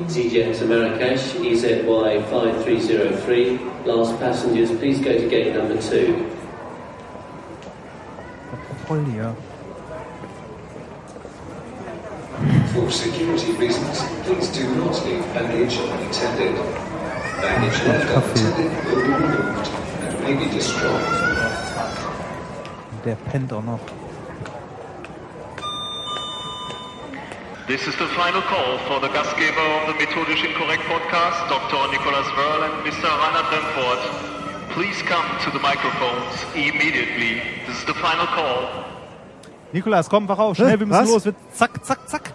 EasyJet to Marrakesh, EZY 5303. Last passengers, please go to gate number two. Voll. For security reasons, please do not leave baggage unattended. Baggage left unattended will be removed and may be destroyed. Der pennt auch This is the final call for the Gastgeber of the Methodisch Inkorrekt podcast, Dr. Nicholas Verl and Mr. Reinhard Remford. Please come to the microphones immediately. This is the final call. Nikolas, komm, wach auf, schnell, wir müssen Was? los. Wir, zack, zack, zack.